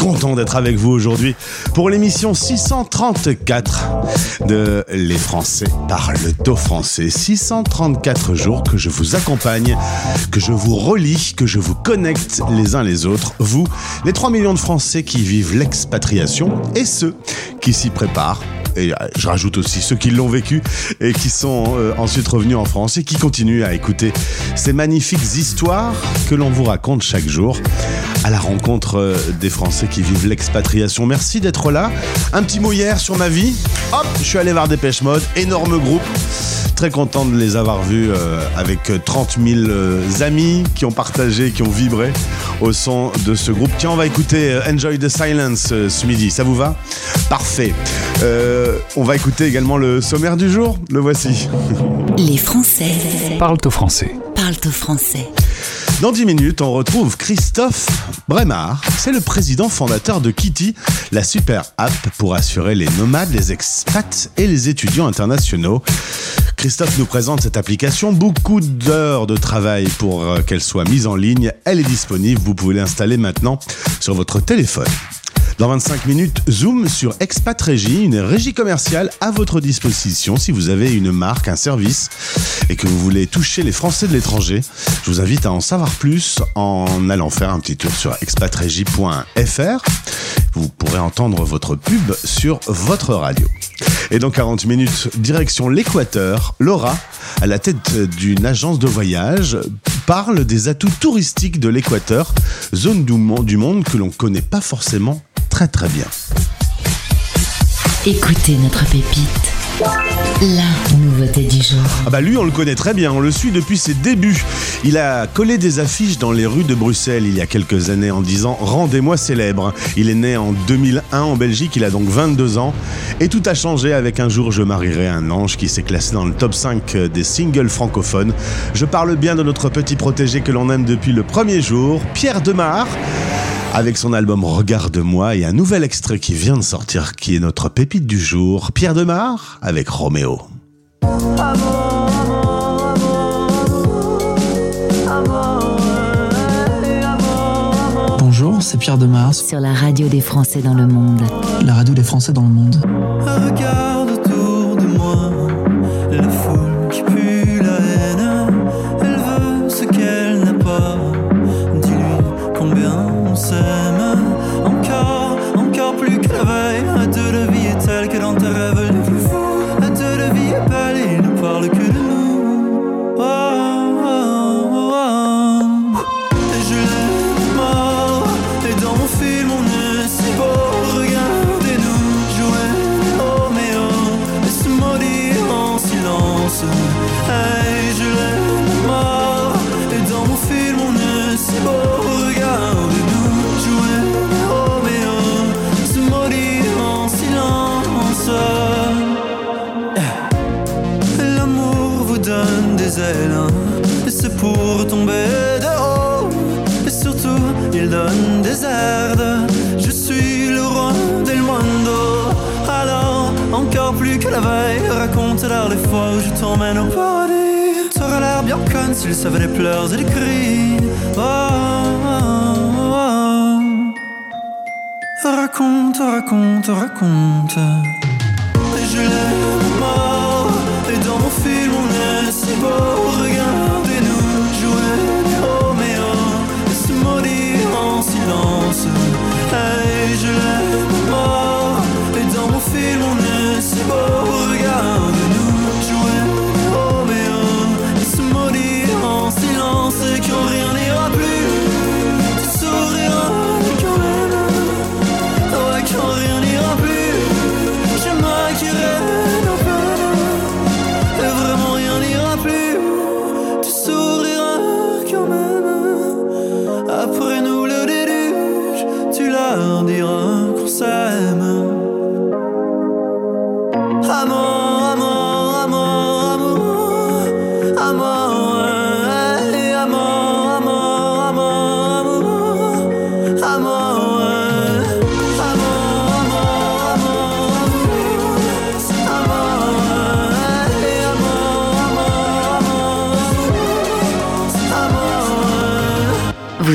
Content d'être avec vous aujourd'hui pour l'émission 634 de Les Français parlent au français. 634 jours que je vous accompagne, que je vous relie, que je vous connecte les uns les autres. Vous, les 3 millions de Français qui vivent l'expatriation et ceux qui s'y préparent et euh, je rajoute aussi ceux qui l'ont vécu et qui sont euh, ensuite revenus en France et qui continuent à écouter ces magnifiques histoires que l'on vous raconte chaque jour à la rencontre euh, des Français qui vivent l'expatriation. Merci d'être là. Un petit mot hier sur ma vie. Hop, je suis allé voir Dépêche Mode, énorme groupe. Très content de les avoir vus avec 30 000 euh, amis qui ont partagé, qui ont vibré au son de ce groupe. Tiens, on va écouter Enjoy the Silence ce midi. Ça vous va? Parfait. On va écouter également le sommaire du jour. Le voici. Les Français Parle au français. parlent au français. Dans 10 minutes, on retrouve Christophe Bremard. C'est le président fondateur de Kitty, la super app pour assurer les nomades, les expats et les étudiants internationaux. Christophe nous présente cette application. Beaucoup d'heures de travail pour euh, qu'elle soit mise en ligne. Elle est disponible. Vous pouvez l'installer maintenant sur votre téléphone. Dans 25 minutes, zoom sur Expat Régie, une régie commerciale à votre disposition si vous avez une marque, un service et que vous voulez toucher les Français de l'étranger. Je vous invite à en savoir plus en allant faire un petit tour sur expatregie.fr. Vous pourrez entendre votre pub sur votre radio. Et dans 40 minutes, direction l'Équateur, Laura, à la tête d'une agence de voyage, parle des atouts touristiques de l'Équateur, zone du monde, que l'on connaît pas forcément très très bien. Écoutez notre pépite. La nouveauté du jour. Ah bah lui, on le connaît très bien, on le suit depuis ses débuts. Il a collé des affiches dans les rues de Bruxelles il y a quelques années en disant « Rendez-moi célèbre ». Il est né en 2001 en Belgique, il a donc 22 ans. Et tout a changé avec Un jour je marierai un ange qui s'est classé dans le top 5 des singles francophones. Je parle bien de notre petit protégé que l'on aime depuis le premier jour, Pierre Demar avec son album Regarde-moi et un nouvel extrait qui vient de sortir qui est notre pépite du jour, Pierre Demar avec Roméo. Bonjour, c'est Pierre Demars, Sur la radio des Français dans le monde. la radio des Français dans le monde.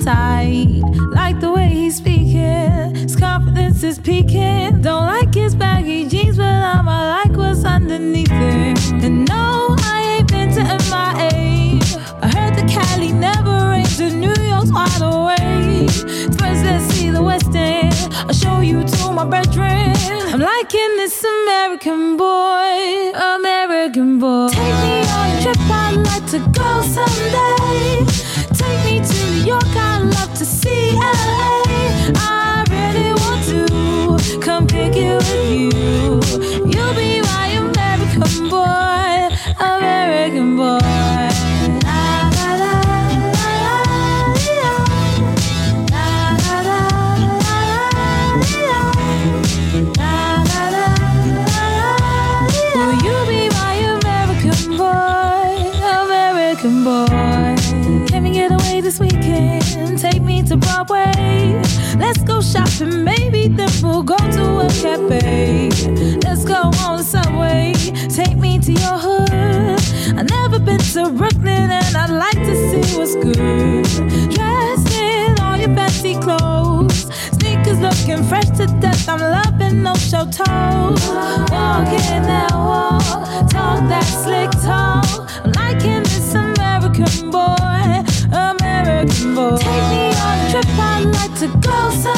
Type. Like the way he's speaking, his confidence is peaking. Don't like his baggy jeans, but I'ma like what's underneath it. And no, I ain't been to MIA. I heard the Cali never rains, and New York's wide awake. First, let's see the West End. I'll show you to my bedroom. I'm liking this American boy, American boy. Take me on a trip, I'd like to go someday. I love to see LA. Broadway. Let's go shopping, maybe then we'll go to a cafe. Let's go on the subway. Take me to your hood. I've never been to Brooklyn and I'd like to see what's good. Dressed in all your fancy clothes. Sneakers looking fresh to death. I'm loving no show toes. Walking that walk, talk that slick talk. closer.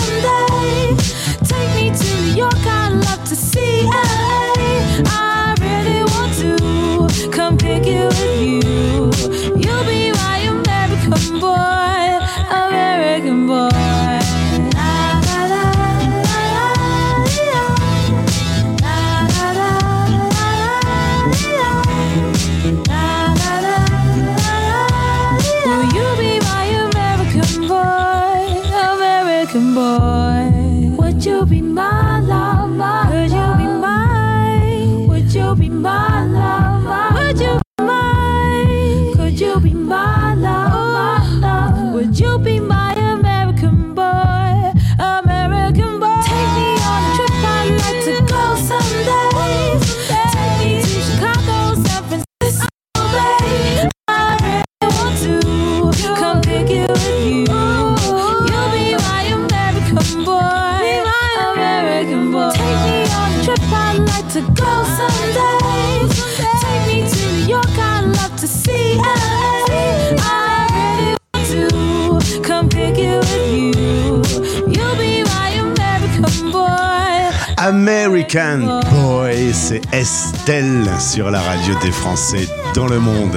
American Boy, c'est Estelle sur la radio des Français dans le monde.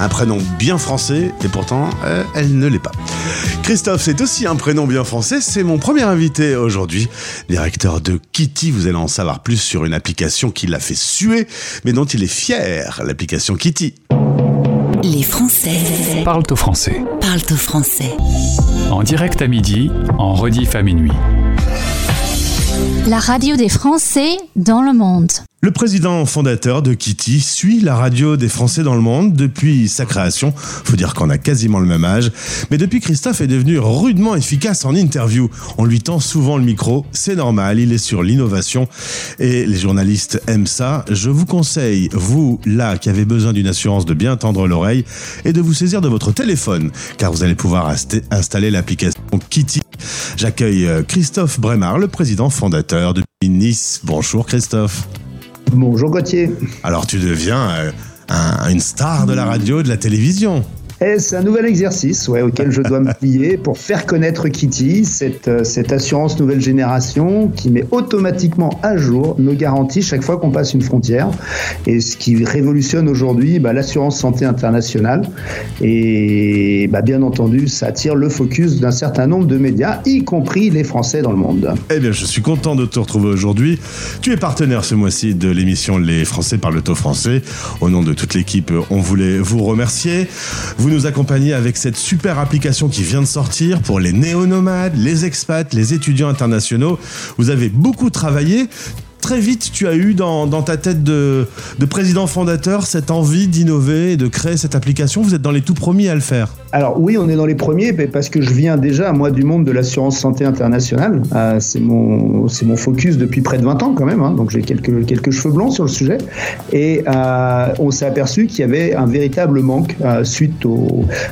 Un prénom bien français et pourtant euh, elle ne l'est pas. Christophe, c'est aussi un prénom bien français. C'est mon premier invité aujourd'hui, directeur de Kitty. Vous allez en savoir plus sur une application qui l'a fait suer, mais dont il est fier, l'application Kitty. Les Français Parle au français. parlent au français. En direct à midi, en rediff à minuit. La radio des Français dans le monde. Le président fondateur de Kitty suit la radio des Français dans le monde depuis sa création. Faut dire qu'on a quasiment le même âge. Mais depuis, Christophe est devenu rudement efficace en interview. On lui tend souvent le micro. C'est normal. Il est sur l'innovation et les journalistes aiment ça. Je vous conseille, vous, là, qui avez besoin d'une assurance de bien tendre l'oreille et de vous saisir de votre téléphone car vous allez pouvoir insta- installer l'application Kitty. J'accueille euh, Christophe Bremard, le président fondateur de Nice. Bonjour Christophe. Bonjour Gauthier. Alors tu deviens euh, un- une star de la radio, de la télévision. C'est un nouvel exercice auquel je dois me plier pour faire connaître Kitty, cette, euh, cette assurance nouvelle génération qui met automatiquement à jour nos garanties chaque fois qu'on passe une frontière. Et ce qui révolutionne aujourd'hui bah, l'assurance santé internationale. Et bah, bien entendu, ça attire le focus d'un certain nombre de médias, y compris les Français dans le monde. Eh bien, je suis content de te retrouver aujourd'hui. Tu es partenaire ce mois-ci de l'émission Les Français par le taux français. Au nom de toute l'équipe, on voulait vous remercier. Nous accompagnez avec cette super application qui vient de sortir pour les néo-nomades, les expats, les étudiants internationaux. Vous avez beaucoup travaillé. Très vite, tu as eu dans, ta tête de, de président fondateur cette envie d'innover et de créer cette application. Vous êtes dans les tout premiers à le faire. Alors oui, on est dans les premiers parce que je viens déjà, moi, du monde de l'assurance santé internationale. Euh, c'est mon, focus depuis près de 20 ans quand même, hein, donc j'ai quelques, cheveux blancs sur le sujet. Et euh, on s'est aperçu qu'il y avait un véritable manque euh, suite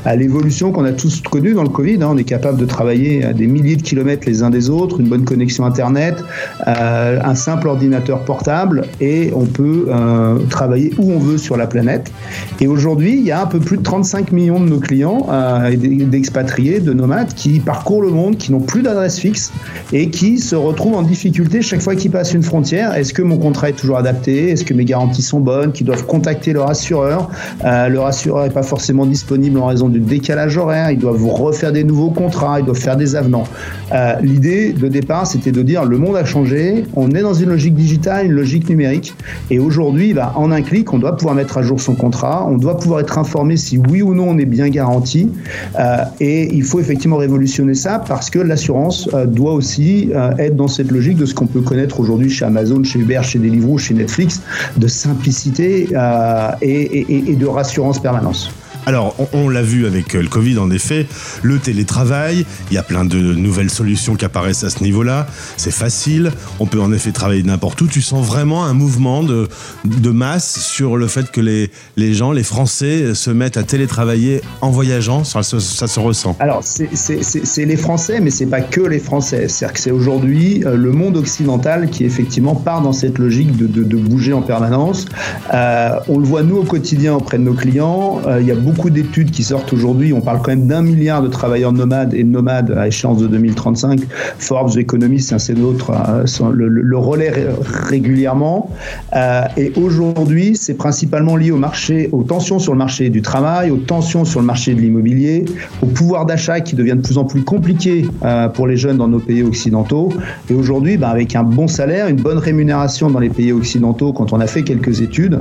à l'évolution qu'on a tous connue dans le Covid. hein. On est capable de travailler à des milliers de kilomètres les uns des autres, une bonne connexion Internet, un simple ordinateur portable et on peut euh, travailler où on veut sur la planète. Et aujourd'hui, il y a un peu plus de 35 millions de nos clients euh, d'expatriés, de nomades qui parcourent le monde, qui n'ont plus d'adresse fixe et qui se retrouvent en difficulté chaque fois qu'ils passent une frontière. Est-ce que mon contrat est toujours adapté? Est-ce que mes garanties sont bonnes? Qui doivent contacter leur assureur? Euh, leur assureur n'est pas forcément disponible en raison du décalage horaire. Ils doivent refaire des nouveaux contrats. Ils doivent faire des avenants. Euh, L'idée de départ, c'était de dire le monde a changé. On est dans une logique digitale, une logique numérique. Et aujourd'hui, bah, en un clic, on doit pouvoir mettre à jour son contrat. On doit pouvoir être informé si oui ou non on est bien garanti. Euh, et il faut effectivement révolutionner ça parce que l'assurance euh, doit aussi euh, être dans cette logique de ce qu'on peut connaître aujourd'hui chez Amazon, chez Uber, chez Deliveroo, chez Netflix, de simplicité et, et- et de rassurance permanence. Alors, on, l'a vu avec euh, le Covid, en effet, le télétravail, il y a plein de nouvelles solutions qui apparaissent à ce niveau-là. C'est facile, on peut en effet travailler n'importe où. Tu sens vraiment un mouvement de, de masse sur le fait que les, les gens, les Français, se mettent à télétravailler en voyageant. Ça, se- ressent. Alors, c'est- les Français, mais c'est pas que les Français. C'est-à-dire que c'est aujourd'hui euh, le monde occidental qui effectivement part dans cette logique de, de- bouger en permanence. Euh, on le voit nous au quotidien auprès de nos clients. Euh, il y a beaucoup d'études qui sortent aujourd'hui. On parle quand même d'un milliard de travailleurs nomades et nomades à échéance de 2035. Forbes, Economist, ainsi d'autres euh, le, le- le relaient ré- régulièrement. Euh, et aujourd'hui, c'est principalement lié au marché, aux tensions sur le marché du travail, aux tensions sur le marché de l'immobilier, au pouvoir d'achat qui devient de plus en plus compliqué euh, pour les jeunes dans nos pays occidentaux. Et aujourd'hui, ben, avec un bon salaire, une bonne rémunération dans les pays occidentaux, quand on a fait quelques études,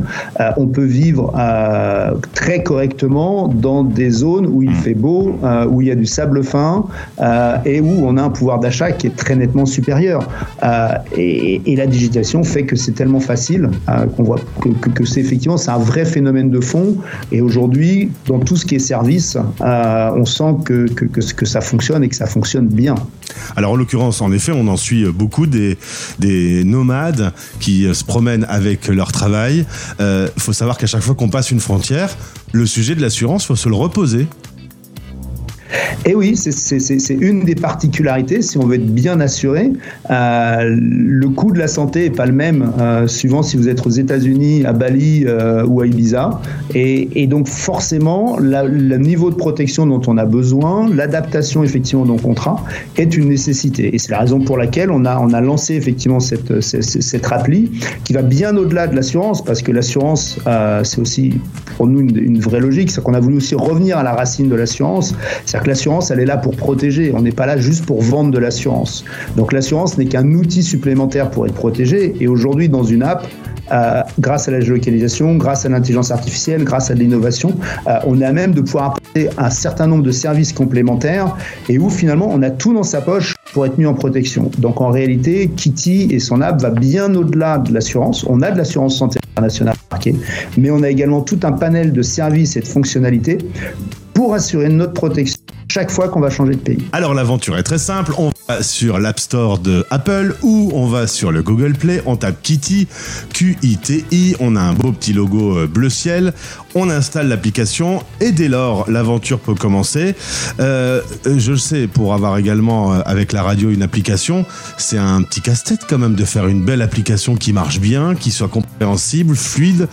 on peut vivre très correctement dans des zones où il fait beau, euh, où il y a du sable fin euh, et où on a un pouvoir d'achat qui est très nettement supérieur. Euh, et, et la digitalisation fait que c'est tellement facile qu'on voit que, que- que c'est effectivement c'est un vrai phénomène de fond. Et aujourd'hui, dans tout ce qui est service, on sent que, que, que, que ça fonctionne et que ça fonctionne bien. Alors en l'occurrence, en effet, on en suit beaucoup des, des nomades qui se promènent avec leur travail. Il faut savoir qu'à chaque fois qu'on passe une frontière, le sujet de l'assurance, faut se le reposer. Et oui, c'est- une des particularités. Si on veut être bien assuré, euh, le coût de la santé n'est pas le même euh, suivant si vous êtes aux États-Unis, à Bali euh, ou à Ibiza. Et, donc forcément, le niveau de protection dont on a besoin, l'adaptation effectivement de nos contrats est une nécessité. Et c'est la raison pour laquelle on a, lancé effectivement cette, cette, qui va bien au-delà de l'assurance, parce que l'assurance, c'est aussi pour nous une, vraie logique. C'est qu'on a voulu aussi revenir à la racine de l'assurance. L'assurance, elle est là pour protéger. On n'est pas là juste pour vendre de l'assurance. Donc l'assurance n'est qu'un outil supplémentaire pour être protégé. Et aujourd'hui, dans une app, euh, grâce à la géolocalisation, grâce à l'intelligence artificielle, grâce à l'innovation, euh, on a même de pouvoir apporter un certain nombre de services complémentaires et où finalement on a tout dans sa poche pour être mis en protection. Donc en réalité, Kitty et son app va bien au-delà de l'assurance. On a de l'assurance santé internationale marquée, mais on a également tout un panel de services et de fonctionnalités pour assurer notre protection chaque fois qu'on va changer de pays. Alors l'aventure est très simple. Sur l'App Store de Apple ou on va sur le Google Play, on tape Kitty, Q-I-T-I, on a un beau petit logo euh, bleu ciel, on installe l'application et dès lors l'aventure peut commencer. Euh, je le sais, pour avoir également euh, avec la radio une application, c'est un petit casse-tête quand même de faire une belle application qui marche bien, qui soit compréhensible, fluide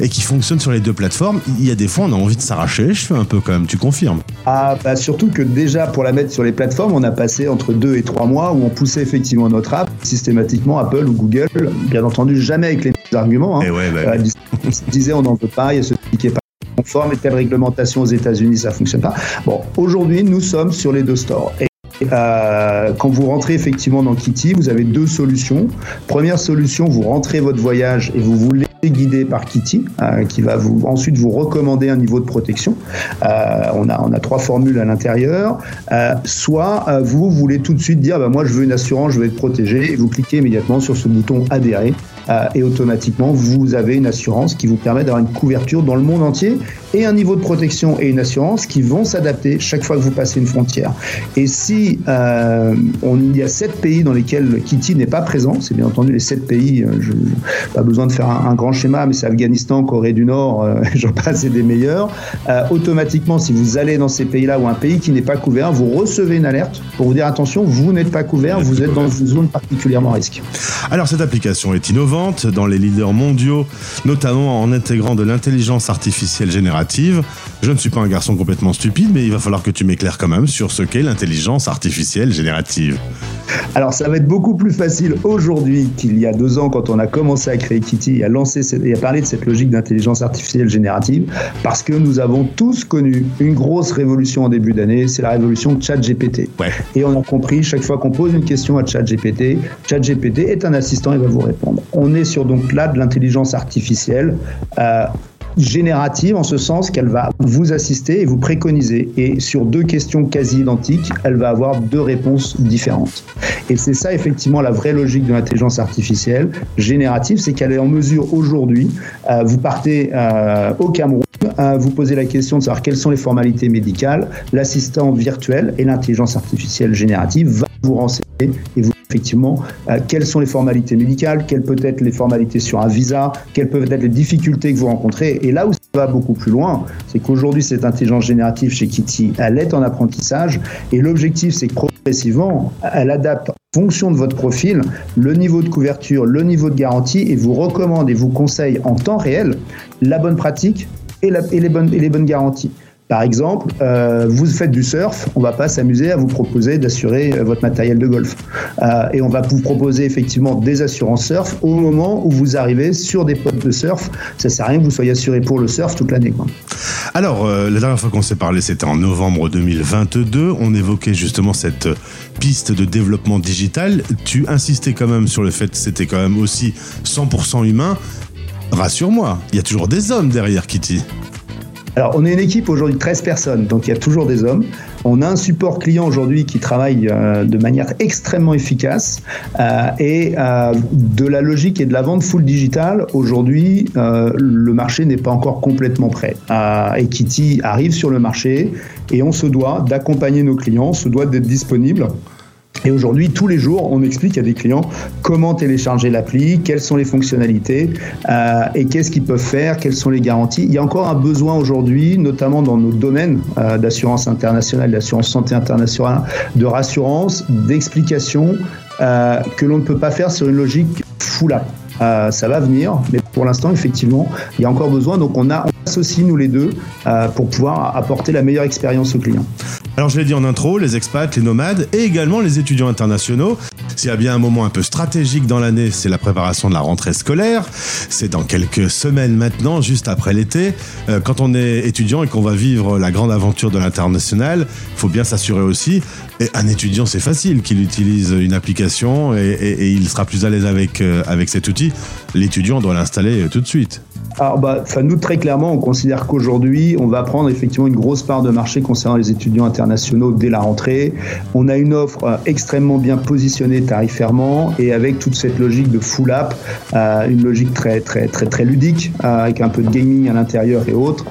et qui fonctionne sur les deux plateformes. Il y a des fois on a envie de s'arracher. Les cheveux un peu quand même, tu confirmes. Ah, bah surtout que déjà pour la mettre sur les plateformes, on a passé entre deux et trois mois où on poussait effectivement notre app systématiquement Apple ou Google, bien entendu jamais avec les arguments. Hein. Et ouais, bah, Euh, disait on n'en veut pas, il y a ce qui est pas conforme et telle réglementation aux États-Unis, ça fonctionne pas. Bon, aujourd'hui, nous sommes sur les deux stores. Et euh, quand vous rentrez effectivement dans Kitty, vous avez deux solutions. Première solution, vous rentrez votre voyage et vous vous guider par Kitty, euh, qui va vous ensuite vous recommander un niveau de protection. Euh, on a on a trois formules à l'intérieur. Euh, soit vous voulez tout de suite dire, bah, moi je veux une assurance, je veux être protégé, et vous cliquez immédiatement sur ce bouton adhérer. Euh, et automatiquement, vous avez une assurance qui vous permet d'avoir une couverture dans le monde entier et un niveau de protection et une assurance qui vont s'adapter chaque fois que vous passez une frontière. Et si euh, on, il y a sept pays dans lesquels Kitty n'est pas présent, c'est bien entendu les sept pays, euh, je, je- pas besoin de faire un, un grand schéma, mais c'est Afghanistan, Corée du Nord, euh, j'en passe et des meilleurs. Euh, automatiquement, si vous allez dans ces pays-là ou un pays qui n'est pas couvert, vous recevez une alerte pour vous dire attention, vous n'êtes pas couvert, vous êtes dans une zone particulièrement à risque. Alors cette application est innovante dans les leaders mondiaux, notamment en intégrant de l'intelligence artificielle générative. Je ne suis pas un garçon complètement stupide, mais il va falloir que tu m'éclaires quand même sur ce qu'est l'intelligence artificielle générative. Alors, ça va être beaucoup plus facile aujourd'hui qu'il y a deux ans quand on a commencé à créer Kitty et à lancer et à parler de cette logique d'intelligence artificielle générative, parce que nous avons tous connu une grosse révolution en début d'année, c'est la révolution ChatGPT. Ouais. Et on a compris, chaque fois qu'on pose une question à ChatGPT, ChatGPT est un assistant et va vous répondre. On est sur donc là de l'intelligence artificielle. euh, générative en ce sens qu'elle va vous assister et vous préconiser. Et sur deux questions quasi identiques, elle va avoir deux réponses différentes. Et c'est ça effectivement la vraie logique de l'intelligence artificielle générative, c'est qu'elle est en mesure aujourd'hui, euh, vous partez euh, au Cameroun, euh, vous posez la question de savoir quelles sont les formalités médicales, l'assistant virtuel et l'intelligence artificielle générative va vous renseigner et vous effectivement euh, quelles sont les formalités médicales, quelles peuvent être les formalités sur un visa, quelles peuvent être les difficultés que vous rencontrez. Et là où ça va beaucoup plus loin, c'est qu'aujourd'hui cette intelligence générative chez Kitty, elle est en apprentissage et l'objectif c'est que progressivement, elle adapte en fonction de votre profil le niveau de couverture, le niveau de garantie et vous recommande et vous conseille en temps réel la bonne pratique et, les bonnes garanties. Par exemple, euh, vous faites du surf, on va pas s'amuser à vous proposer d'assurer euh, votre matériel de golf. Euh, et on va vous proposer effectivement des assurances surf au moment où vous arrivez sur des potes de surf. Ça sert à rien que vous soyez assuré pour le surf toute l'année. Alors, la dernière fois qu'on s'est parlé, c'était en novembre 2022. On évoquait justement cette piste de développement digital. Tu insistais quand même sur le fait que c'était quand même aussi 100% humain. Rassure-moi, il y a toujours des hommes derrière Kitty. Alors, on est une équipe aujourd'hui de 13 personnes, donc il y a toujours des hommes. On a un support client aujourd'hui qui travaille euh, de manière extrêmement efficace euh, et euh, de la logique et de la vente full digital. Aujourd'hui, le marché n'est pas encore complètement prêt. Et Kitty arrive sur le marché et on se doit d'accompagner nos clients, on se doit d'être disponible. Et aujourd'hui, tous les jours, on explique à des clients comment télécharger l'appli, quelles sont les fonctionnalités euh, et qu'est-ce qu'ils peuvent faire, quelles sont les garanties. Il y a encore un besoin aujourd'hui, notamment dans nos domaines euh, d'assurance internationale, d'assurance santé internationale, de rassurance, d'explication euh, que l'on ne peut pas faire sur une logique full app. Euh, ça va venir, mais pour l'instant, effectivement, il y a encore besoin. Donc, on, a, on associe nous les deux euh, pour pouvoir apporter la meilleure expérience aux clients. Alors je l'ai dit en intro, les expats, les nomades et également les étudiants internationaux. S'il y a bien un moment un peu stratégique dans l'année, c'est la préparation de la rentrée scolaire. C'est dans quelques semaines maintenant, juste après l'été. Euh, quand on est étudiant et qu'on va vivre la grande aventure de l'international, il faut bien s'assurer aussi. Et un étudiant, c'est facile qu'il utilise une application et, et- il sera plus à l'aise avec, euh, avec cet outil. L'étudiant doit l'installer tout de suite. Alors, bah, nous, très clairement, on considère qu'aujourd'hui, on va prendre effectivement une grosse part de marché concernant les étudiants internationaux dès la rentrée. On a une offre euh, extrêmement bien positionnée tarifairement et avec toute cette logique de full app, euh, une logique très, très, très, très ludique, euh, avec un peu de gaming à l'intérieur et autres.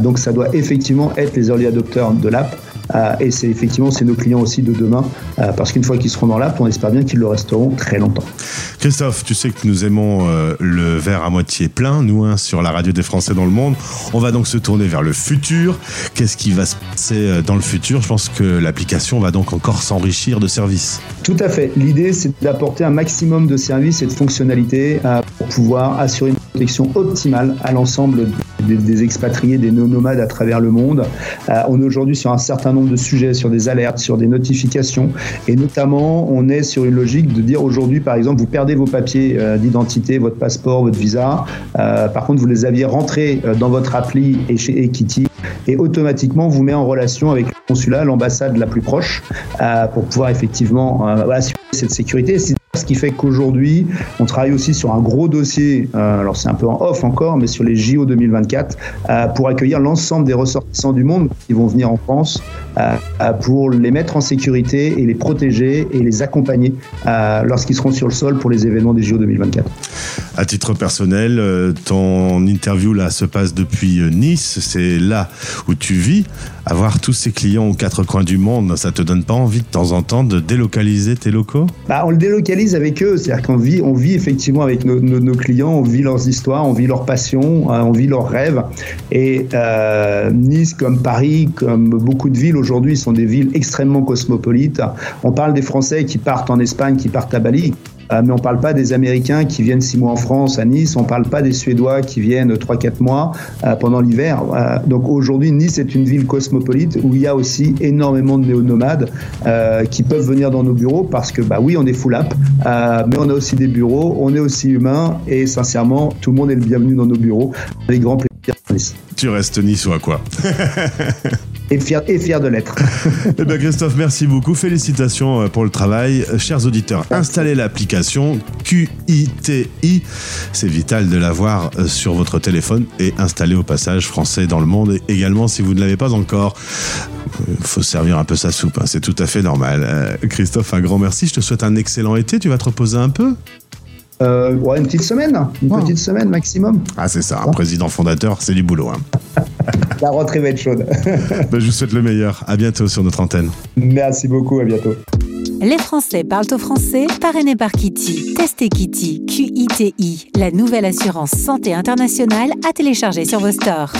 Donc, ça doit effectivement être les early adopters de l'app. Euh, et c'est effectivement c'est nos clients aussi de demain, euh, parce qu'une fois qu'ils seront dans l'app, on espère bien qu'ils le resteront très longtemps. Christophe, tu sais que nous aimons euh, le verre à moitié plein, nous, hein, sur la radio des Français dans le monde. On va donc se tourner vers le futur. Qu'est-ce qui va se passer dans le futur? Je pense que l'application va donc encore s'enrichir de services. Tout à fait. L'idée, c'est d'apporter un maximum de services et de fonctionnalités pour pouvoir assurer une protection optimale à l'ensemble des, expatriés, des nomades à travers le monde. Euh, on est aujourd'hui sur un certain nombre de sujets, sur des alertes, sur des notifications, et notamment, on est sur une logique de dire aujourd'hui, par exemple, vous perdez vos papiers euh, d'identité, votre passeport, votre visa. Euh, par contre, vous les aviez rentrés dans votre appli et chez Equity, et automatiquement, vous met en relation avec le consulat, l'ambassade la plus proche, pour pouvoir effectivement assurer cette sécurité. Ce qui fait qu'aujourd'hui, on travaille aussi sur un gros dossier, euh, alors c'est un peu en off encore, mais sur les JO 2024, euh, pour accueillir l'ensemble des ressortissants du monde qui vont venir en France, euh, pour les mettre en sécurité et les protéger et les accompagner lorsqu'ils seront sur le sol pour les événements des JO 2024. À titre personnel, ton interview là se passe depuis Nice. C'est là où tu vis. Avoir tous ces clients aux quatre coins du monde, ça te donne pas envie de temps en temps de délocaliser tes locaux? Bah, on le délocalise avec eux, c'est-à-dire qu'on vit, on vit effectivement avec nos, clients, on vit leurs histoires, on vit leurs passions, euh, on vit leurs rêves. Et euh, Nice, comme Paris, comme beaucoup de villes aujourd'hui, sont des villes extrêmement cosmopolites. On parle des Français qui partent en Espagne, qui partent à Bali. Euh, mais on parle pas des Américains qui viennent six mois en France, à Nice. On parle pas des Suédois qui viennent trois, quatre mois euh, pendant l'hiver. Euh, donc aujourd'hui, Nice est une ville cosmopolite où il y a aussi énormément de néo-nomades euh, qui peuvent venir dans nos bureaux parce que, bah oui, on est full app, euh, mais on a aussi des bureaux, on est aussi humain et sincèrement, tout le monde est le bienvenu dans nos bureaux. Avec grand plaisir. Tu restes niçois quoi Et fier, et fier de l'être. Eh bien Christophe, merci beaucoup. Félicitations euh, pour le travail. Euh, Chers auditeurs, installez l'application QITI. C'est vital de l'avoir euh, sur votre téléphone et installez au passage français dans le monde. Et également, si vous ne l'avez pas encore, il faut servir un peu sa soupe. hein. C'est tout à fait normal. Euh, Christophe, un grand merci. Je te souhaite un excellent été. Tu vas te reposer un peu? Euh, ouais, une petite semaine, une petite semaine maximum. Ah, c'est ça. Un président fondateur, c'est du boulot. hein. La rentrée va être chaude. Ben, je vous souhaite le meilleur. À bientôt sur notre antenne. Merci beaucoup, à bientôt. Les Français parlent au français, parrainé par Kitty. Testez Kitty, Q-I-T-I, la nouvelle assurance santé internationale à télécharger sur vos stores.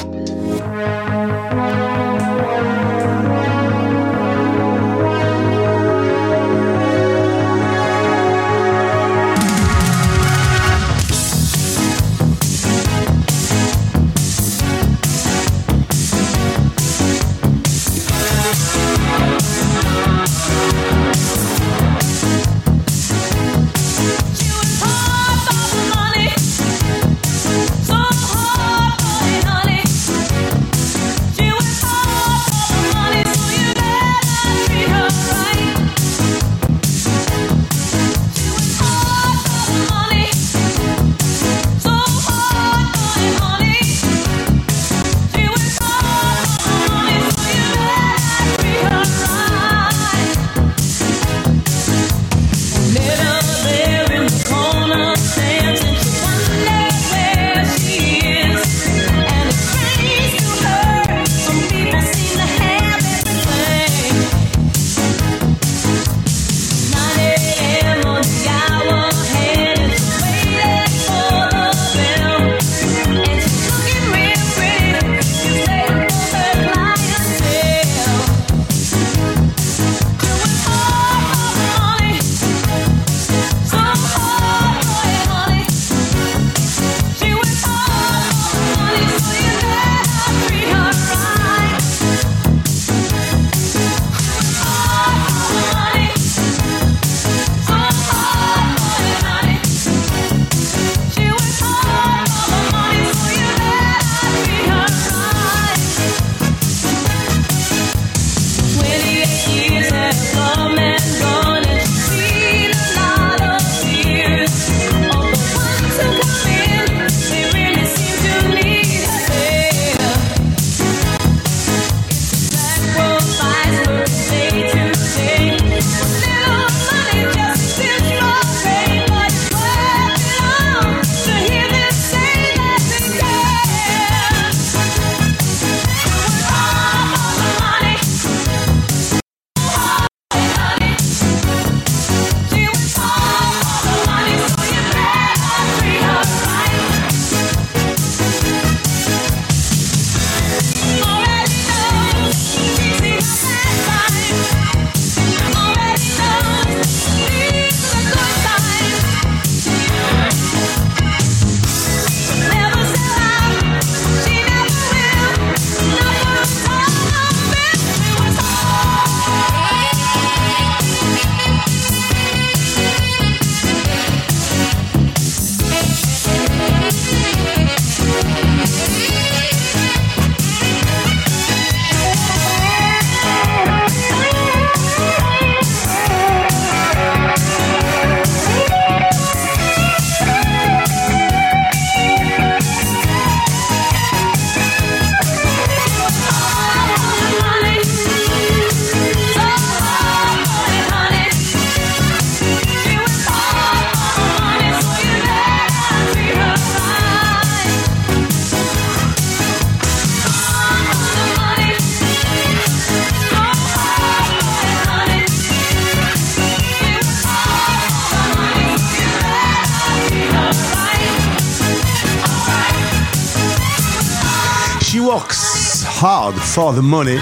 Works Hard for the Money.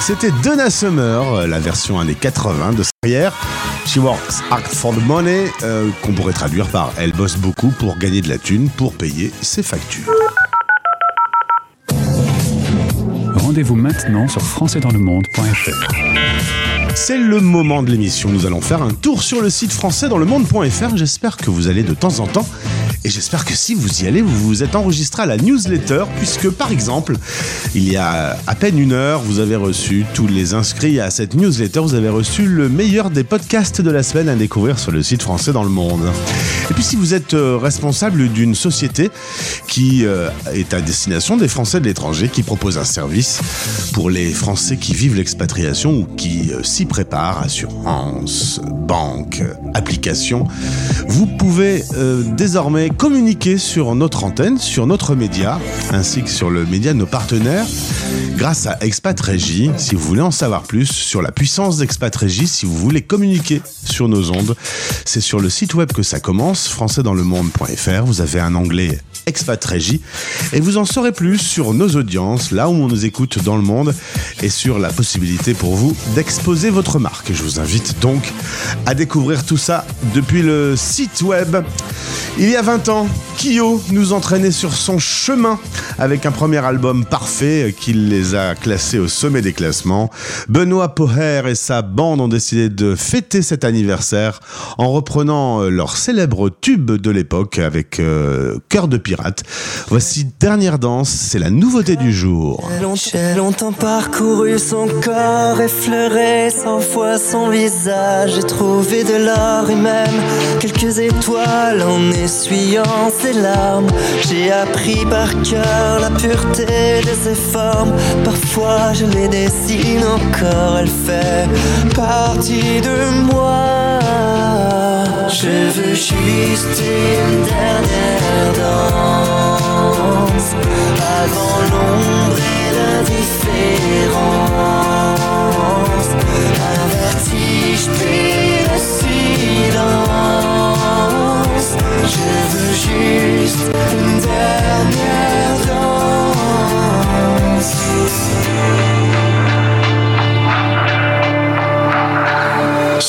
C'était Donna Summer, la version années 80 de sa carrière. She Works Hard for the Money, euh, qu'on pourrait traduire par Elle bosse beaucoup pour gagner de la thune pour payer ses factures. Rendez-vous maintenant sur françaisdanslemonde.fr. C'est le moment de l'émission. Nous allons faire un tour sur le site français dans le monde.fr. J'espère que vous allez de temps en temps. Et j'espère que si vous y allez, vous vous êtes enregistré à la newsletter, puisque par exemple, il y a à peine une heure, vous avez reçu tous les inscrits à cette newsletter, vous avez reçu le meilleur des podcasts de la semaine à découvrir sur le site français dans le monde. Et puis si vous êtes euh, responsable d'une société qui euh, est à destination des Français de l'étranger, qui propose un service pour les Français qui vivent l'expatriation ou qui euh, s'y préparent, assurance, banque, application, vous pouvez désormais communiquer sur notre antenne, sur notre média, ainsi que sur le média de nos partenaires, grâce à Expat Régie. Si vous voulez en savoir plus sur la puissance d'Expat Régie, si vous voulez communiquer sur nos ondes, c'est sur le site web que ça commence, françaisdanslemonde.fr. Vous avez un onglet Expat Régie et vous en saurez plus sur nos audiences, là où on nous écoute dans le monde et sur la possibilité pour vous d'exposer votre marque. Je vous invite donc à découvrir tout ça depuis le site web. Il y a 20 ans, Kyo nous entraînait sur son chemin avec un premier album parfait qui les a classés au sommet des classements. Benoît Poher et sa bande ont décidé de fêter cet anniversaire en reprenant leur célèbre tube de l'époque avec euh, Cœur de Voici Dernière danse, c'est la nouveauté du jour. J'ai longtemps parcouru son corps, effleuré cent fois son visage. J'ai trouvé de l'or et même quelques étoiles en essuyant ses larmes. J'ai appris par cœur la pureté de ses formes. Parfois je les dessine encore, elle fait partie de moi. Je veux juste une dernière danse avant l'ombre et l'indifférence. Un vertige puis le silence. Je veux juste une dernière danse.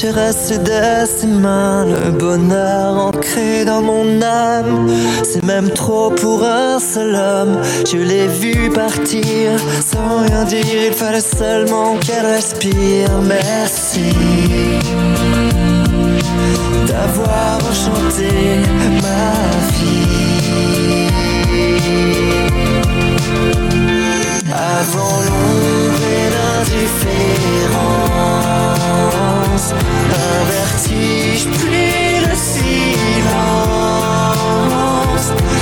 J'ai resté de ses mains, le bonheur ancré dans mon âme. C'est même trop pour un seul homme. Je l'ai vu partir sans rien dire, il fallait seulement qu'elle respire. Merci d'avoir enchanté ma vie. Avant l'ombre et l'indifférence Un vertige puis le silence.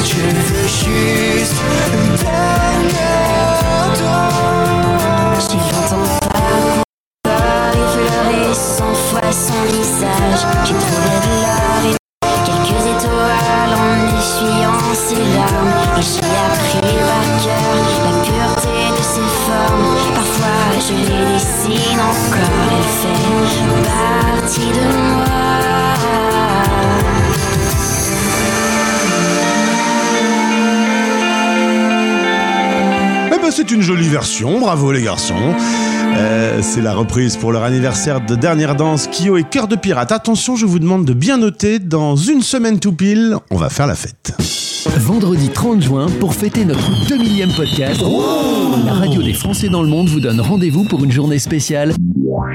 Je veux juste une dernière c'est une jolie version, bravo les garçons. Euh, c'est la reprise pour leur anniversaire de dernière danse Kyo et Cœur de Pirate. Attention, je vous demande de bien noter, dans une semaine tout pile, on va faire la fête. Vendredi 30 juin pour fêter notre 2 millième podcast. La radio des Français dans le monde vous donne rendez-vous pour une journée spéciale.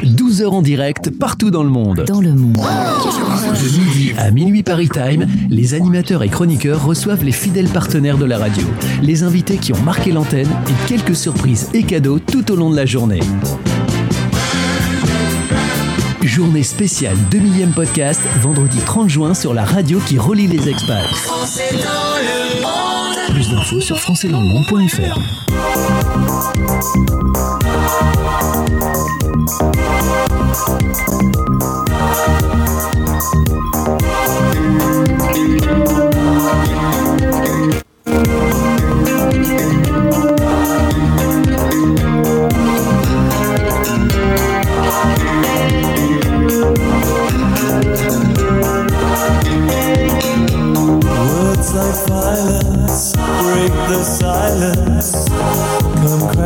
12 heures en direct partout dans le monde. Dans le monde. De midi à minuit Paris Time, les animateurs et chroniqueurs reçoivent les fidèles partenaires de la radio, les invités qui ont marqué l'antenne et quelques surprises et cadeaux tout au long de la journée. Journée spéciale 2 millième podcast, vendredi 30 juin sur la radio qui relie les expats. Plus d'infos sur françaisdanslemonde.fr.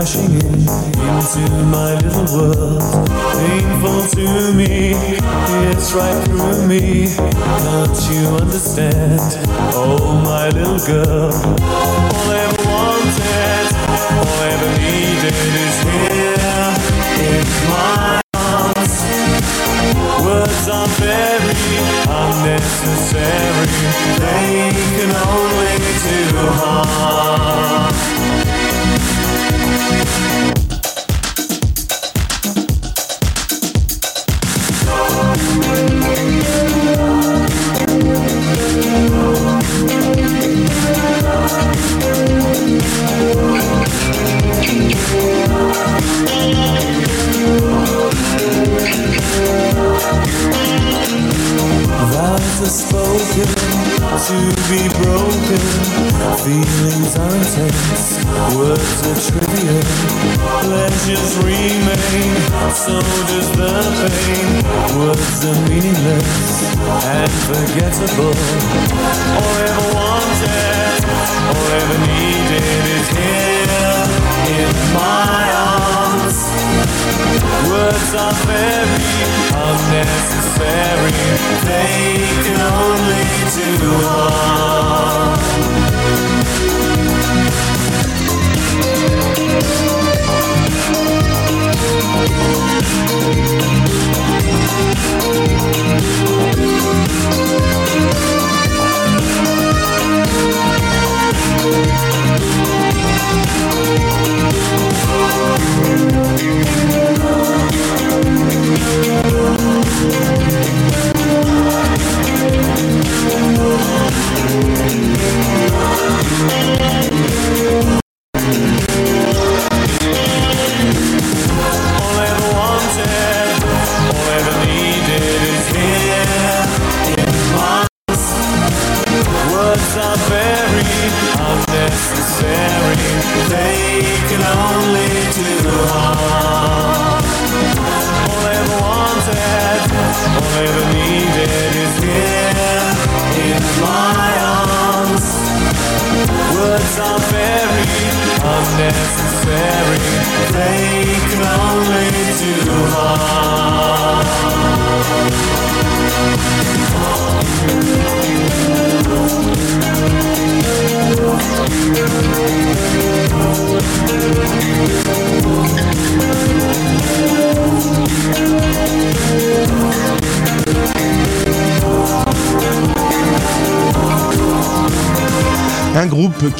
crashing in into my little world. Painful to me, it's right through me. Can't you understand? Oh, my little girl. All I ever wanted, all I ever needed is here in my and forgettable. All I ever wanted, all I ever needed is here in my arms. Words are very unnecessary. They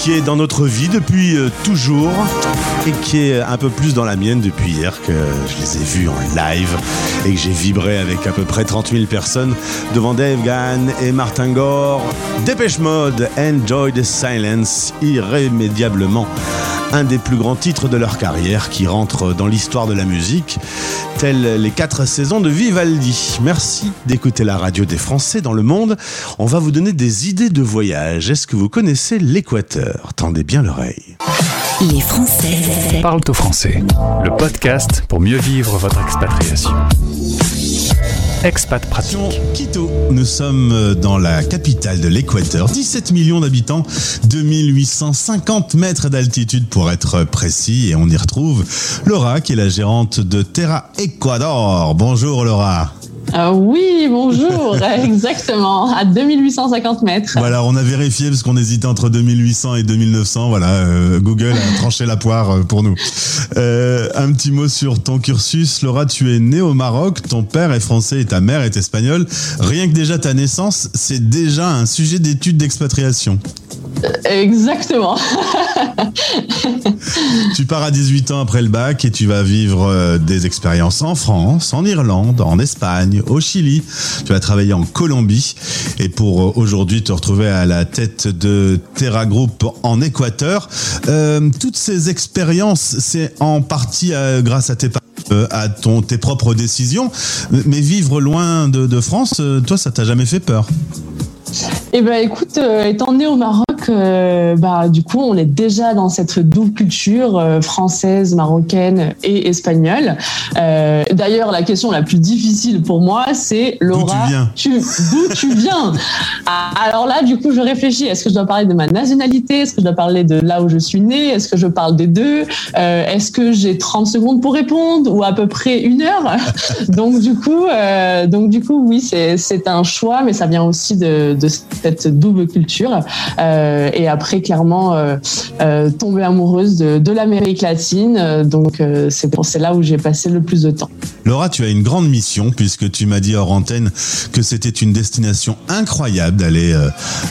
dans notre vie depuis euh, toujours et qui est un peu plus dans la mienne depuis hier que je les ai vus en live et que j'ai vibré avec à peu près 30 000 personnes devant Dave Gann et Martin Gore. Dépêche Mode, Enjoy the Silence, irrémédiablement un des plus grands titres de leur carrière qui rentre dans l'histoire de la musique, tels les quatre saisons de Vivaldi. Merci d'écouter la radio des Français dans le monde. On va vous donner des idées de voyage. Est-ce que vous connaissez l'Équateur? Tendez bien l'oreille. Les Français. Parle au français. Le podcast pour mieux vivre votre expatriation. Expat pratique. Quito. Nous sommes dans la capitale de l'Équateur. 17 millions d'habitants, 2850 mètres d'altitude pour être précis. Et on y retrouve Laura, qui est la gérante de Terra Ecuador. Bonjour Laura. Euh, oui, bonjour, exactement, à 2850 mètres. Voilà, on a vérifié parce qu'on hésitait entre 2800 et 2900. Voilà, euh, Google a tranché la poire euh, pour nous. Euh, un petit mot sur ton cursus. Laura, tu es née au Maroc, ton père est français et ta mère est espagnole. Rien que déjà ta naissance, c'est déjà un sujet d'étude d'expatriation. Exactement. Tu pars à 18 ans après le bac et tu vas vivre euh, des expériences en France, en Irlande, en Espagne, au Chili. Tu vas travailler en Colombie et pour euh, aujourd'hui te retrouver à la tête de Terra Group en Équateur. Euh, toutes ces expériences, c'est en partie grâce à tes propres décisions. Mais vivre loin de, de France, toi, ça t'a jamais fait peur? Eh ben, écoute, euh, étant né au Maroc, euh, bah, du coup, on est déjà dans cette double culture euh, française, marocaine et espagnole. D'ailleurs, la question la plus difficile pour moi, c'est Laura, tu viens tu- d'où tu viens Ah, Alors là, du coup, je réfléchis. Est-ce que je dois parler de ma nationalité? Est-ce que je dois parler de là où je suis née Est-ce que je parle des deux? Est-ce que j'ai 30 secondes pour répondre ou à peu près une heure? Donc du coup, donc du coup, oui, c'est c'est un choix, mais ça vient aussi de, de cette double culture. Euh, et après, clairement, euh, euh, tomber amoureuse de, l'Amérique latine. Donc c'est là où j'ai passé le plus de temps. Laura, tu as une grande mission puisque tu m'as dit hors antenne que c'était une destination incroyable d'aller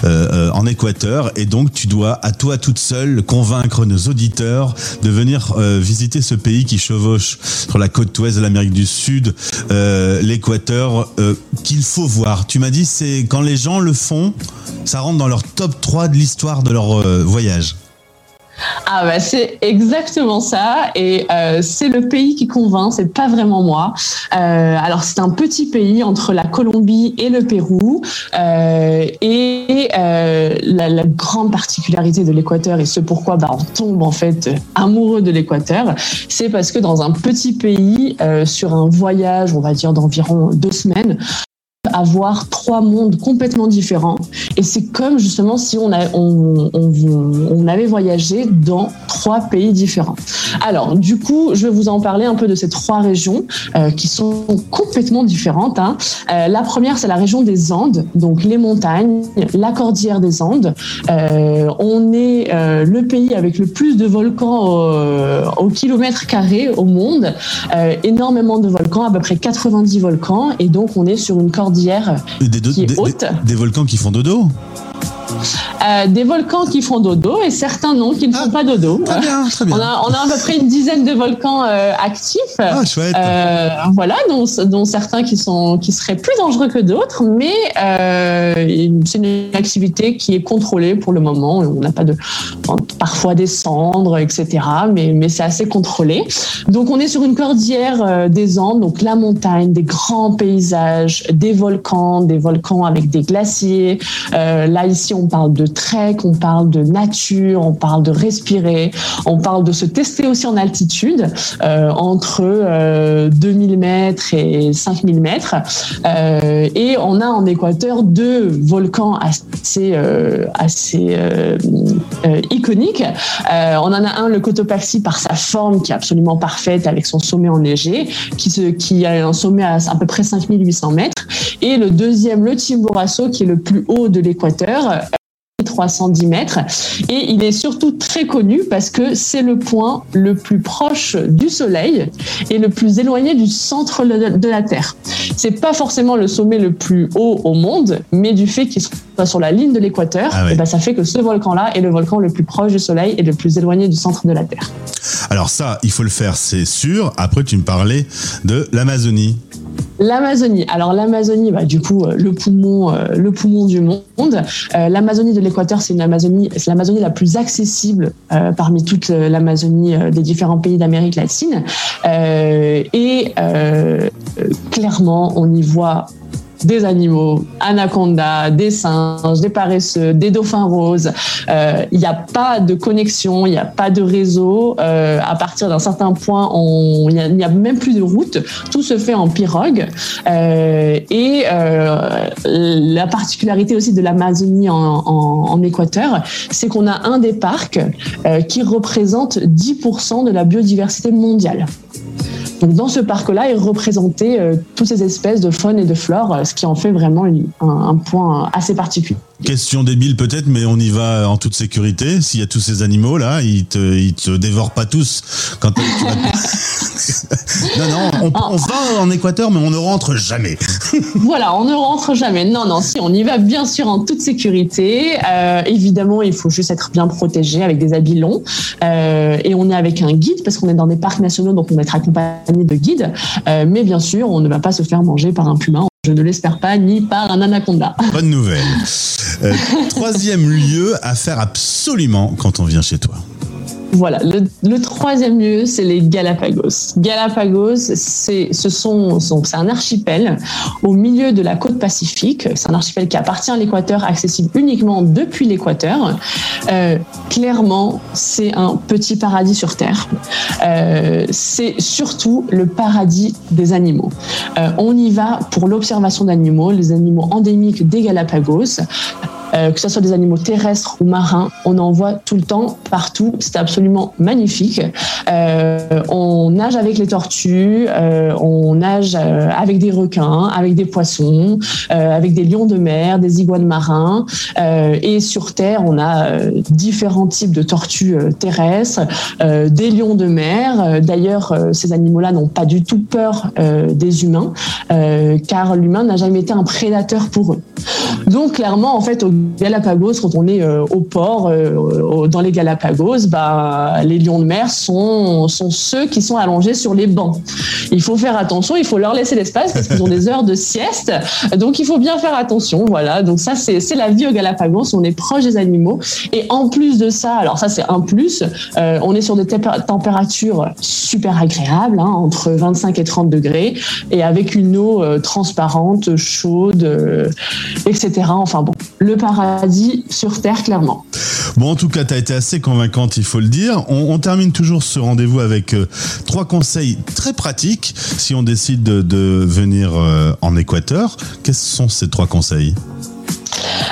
en Équateur et donc tu dois à toi toute seule convaincre nos auditeurs de venir visiter ce pays qui chevauche sur la côte ouest de l'Amérique du Sud, l'Équateur, qu'il faut voir. Tu m'as dit c'est quand les gens le font, ça rentre dans leur top 3 de l'histoire de leur euh, voyage. Ah bah c'est exactement ça et euh, c'est le pays qui convainc, c'est pas vraiment moi. Euh, alors c'est un petit pays entre la Colombie et le Pérou et la, la grande particularité de l'Équateur et ce pourquoi bah, on tombe en fait amoureux de l'Équateur, c'est parce que dans un petit pays sur un voyage, on va dire d'environ deux semaines, avoir trois mondes complètement différents. Et c'est comme justement si on, avait voyagé dans trois pays différents. Alors, du coup, je vais vous en parler un peu de ces trois régions euh, qui sont complètement différentes. hein. Euh, la première, c'est la région des Andes, donc les montagnes, la cordillère des Andes. Euh, on est le pays avec le plus de volcans au, au kilomètre carré au monde. Énormément de volcans, à peu près 90 volcans. Et donc, on est sur une cordillère Et Des, do- qui est des- haute. des- des volcans qui font dodo. Euh, des volcans qui font dodo et certains non qui ne font pas dodo. Ah, Très bien, très bien. On a, on a à peu près une dizaine de volcans euh, actifs. Ah, chouette. Euh, voilà, dont, dont certains qui sont qui seraient plus dangereux que d'autres, mais c'est une activité qui est contrôlée pour le moment. On n'a pas de parfois des cendres, etc. Mais mais c'est assez contrôlé. Donc on est sur une cordillère des Andes, donc la montagne, des grands paysages, des volcans, des volcans avec des glaciers. Là ici on parle de trek, on parle de nature, on parle de respirer, on parle de se tester aussi en altitude euh, entre euh, 2000 mètres et 5000 mètres. Euh, et on a en Équateur deux volcans assez euh, assez euh, euh, iconiques. On en a un, le Cotopaxi, par sa forme qui est absolument parfaite avec son sommet enneigé, qui, se, qui a un sommet à à peu près 5800 mètres. Et le deuxième, le Chimborazo, qui est le plus haut de l'Équateur. Euh, 310 mètres et il est surtout très connu parce que c'est le point le plus proche du soleil et le plus éloigné du centre de la Terre. C'est pas forcément le sommet le plus haut au monde, mais du fait qu'il soit sur la ligne de l'équateur, Ah ouais. et ben ça fait que ce volcan-là est le volcan le plus proche du soleil et le plus éloigné du centre de la Terre. Alors ça, il faut le faire, c'est sûr. Après, tu me parlais de l'Amazonie. L'Amazonie. Alors l'Amazonie, bah, du coup, euh, le poumon, euh, le poumon du monde. Euh, L'Amazonie de l'Équateur, c'est une Amazonie, c'est l'Amazonie la plus accessible parmi toute l'Amazonie des différents pays d'Amérique latine. Et clairement, on y voit des animaux, anacondas, des singes, des paresseux, des dauphins roses. Euh, Il n'y a pas de connexion, il n'y a pas de réseau. Euh, à partir d'un certain point, il n'y a, même plus de route. Tout se fait en pirogue. Euh, et euh, la particularité aussi de l'Amazonie en, en- Équateur, c'est qu'on a un des parcs euh, qui représente 10% de la biodiversité mondiale. Donc dans ce parc-là est représenté euh, toutes ces espèces de faune et de flore, euh, ce qui en fait vraiment un, un point assez particulier. Question débile peut-être, mais on y va en toute sécurité. S'il y a tous ces animaux là, ils te, ils te dévorent pas tous. Quand tu vas- non, non, on, on va en Équateur, mais on ne rentre jamais. voilà, on ne rentre jamais. Non, non, si on y va bien sûr en toute sécurité. Euh, évidemment, il faut juste être bien protégé avec des habits longs. Euh, et on est avec un guide parce qu'on est dans des parcs nationaux, donc on va être accompagné de guides. Euh, mais bien sûr, on ne va pas se faire manger par un puma. Je ne l'espère pas, ni par un anaconda. Bonne nouvelle. Euh, troisième lieu à faire absolument quand on vient chez toi. Voilà, le, troisième lieu, c'est les Galapagos. Galapagos, c'est ce sont, un archipel au milieu de la côte pacifique. C'est un archipel qui appartient à l'équateur, accessible uniquement depuis l'équateur. Euh, clairement, c'est un petit paradis sur Terre. Euh, c'est surtout le paradis des animaux. Euh, on y va pour l'observation d'animaux, les animaux endémiques des Galapagos. Euh, que ce soit des animaux terrestres ou marins, on en voit tout le temps, partout. C'est absolument magnifique. Euh, on nage avec les tortues, euh, on nage avec des requins, avec des poissons, avec des lions de mer, des iguanes marins. Et sur Terre, on a différents types de tortues terrestres, des lions de mer. D'ailleurs, ces animaux-là n'ont pas du tout peur des humains, car l'humain n'a jamais été un prédateur pour eux. Donc clairement, en fait, au Galapagos, quand on est euh, au port, euh, dans les Galapagos, bah, les lions de mer sont, sont ceux qui sont allongés sur les bancs. Il faut faire attention, il faut leur laisser l'espace parce qu'ils ont des heures de sieste. Donc il faut bien faire attention. Voilà, donc ça c'est la vie au Galapagos, on est proche des animaux. Et en plus de ça, alors ça c'est un plus, euh, on est sur des tempé- températures super agréables, hein, entre 25 et 30 degrés, et avec une eau transparente, chaude, etc. Enfin bon, le paradis sur Terre, clairement. Bon, en tout cas, tu as été assez convaincante, il faut le dire. On, termine toujours ce rendez-vous avec euh, trois conseils très pratiques si on décide de, de venir euh, en Équateur. Quels sont ces trois conseils?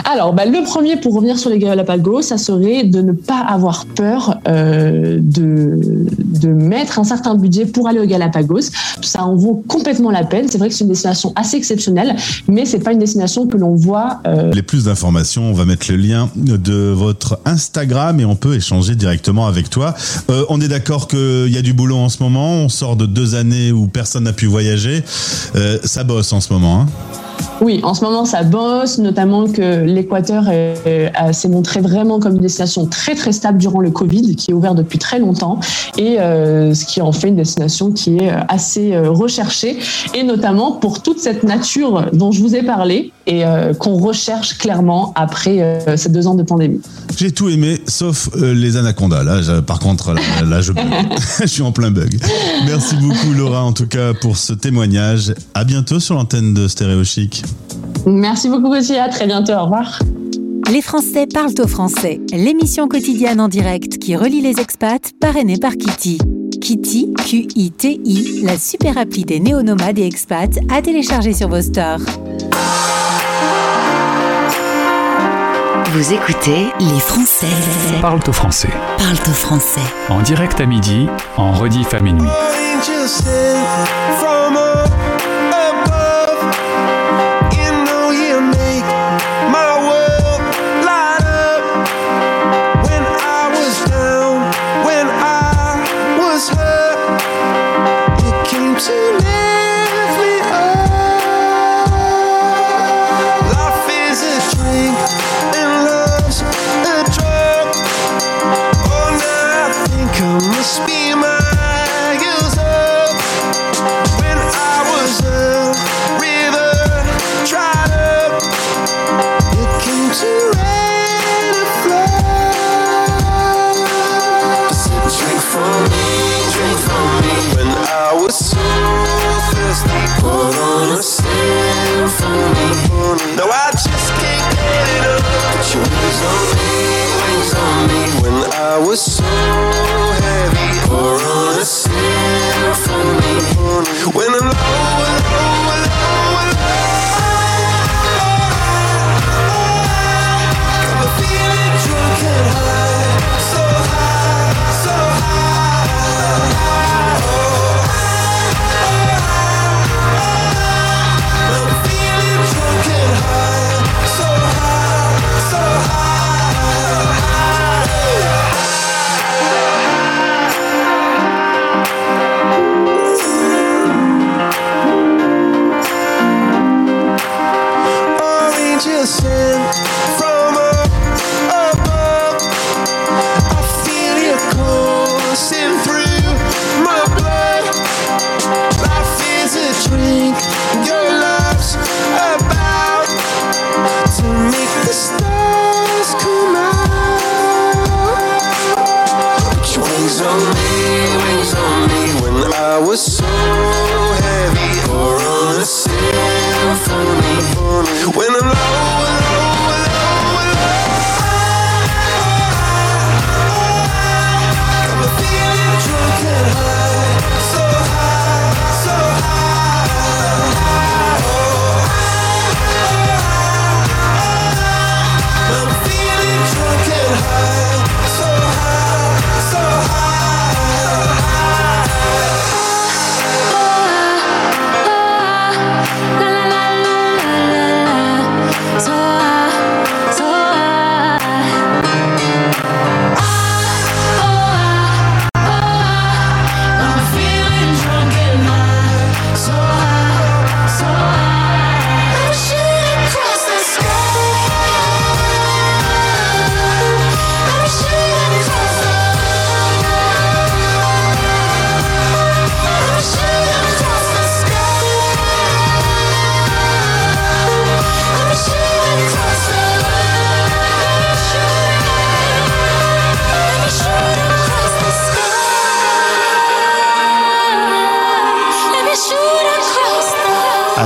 Alors, bah, le premier, pour revenir sur les Galapagos, ça serait de ne pas avoir peur euh, de, de mettre un certain budget pour aller aux Galapagos. Ça en vaut complètement la peine. C'est vrai que c'est une destination assez exceptionnelle, mais c'est pas une destination que l'on voit euh, Les plus d'informations, on va mettre le lien de votre Instagram et on peut échanger directement avec toi. Euh, on est d'accord qu'il y a du boulot en ce moment. On sort de deux années où personne n'a pu voyager. Euh, ça bosse en ce moment. Hein. Oui, en ce moment, ça bosse, notamment que l'Équateur euh, s'est montré vraiment comme une destination très très stable durant le Covid, qui est ouvert depuis très longtemps, et euh, ce qui en fait une destination qui est euh, assez recherchée, et notamment pour toute cette nature dont je vous ai parlé et euh, qu'on recherche clairement après euh, ces deux ans de pandémie. J'ai tout aimé, sauf les anacondas. Là, je- par contre, là, là, je bug. je suis en plein bug. Merci beaucoup, Laura, en tout cas, pour ce témoignage. À bientôt sur l'antenne de Stéréo Chic. Merci beaucoup aussi, à très bientôt, au revoir. Les Français parlent au français, l'émission quotidienne en direct qui relie les expats, parrainée par Kitty. Kitty, Q-I-T-I, la super appli des néonomades et expats à télécharger sur vos stores. Vous écoutez Les Français Parle au français. parlent au français. En direct à midi, en rediff à minuit.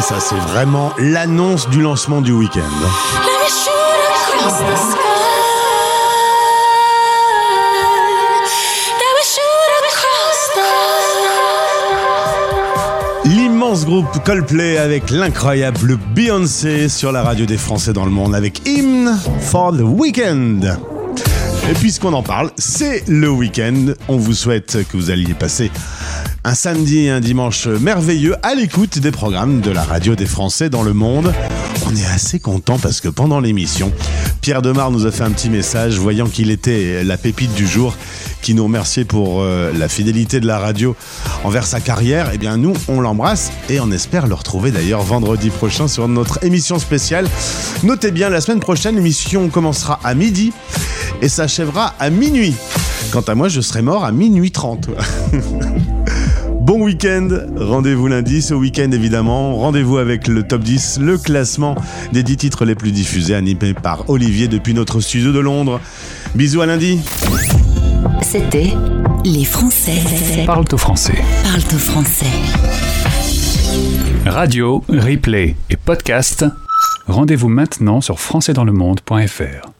Ça c'est vraiment l'annonce du lancement du week-end. L'immense groupe Coldplay avec l'incroyable Beyoncé sur la radio des Français dans le monde avec Hymn for the Weekend. Et puisqu'on en parle, c'est le week-end. On vous souhaite que vous alliez passer un samedi et un dimanche merveilleux à l'écoute des programmes de la radio des Français dans le monde. On est assez content parce que pendant l'émission, Pierre Demar nous a fait un petit message voyant qu'il était la pépite du jour qui nous remerciait pour euh, la fidélité de la radio envers sa carrière. Eh bien nous, on l'embrasse et on espère le retrouver d'ailleurs vendredi prochain sur notre émission spéciale. Notez bien, la semaine prochaine, l'émission commencera à midi et s'achèvera à minuit. Quant à moi, je serai mort à minuit 30. Bon week-end, rendez-vous lundi, ce week-end évidemment, rendez-vous avec le top 10, le classement des 10 titres les plus diffusés, animé par Olivier depuis notre studio de Londres. Bisous à lundi C'était Les Français Parle au français. parlent au français. Radio, replay et podcast. Rendez-vous maintenant sur françaisdanslemonde.fr.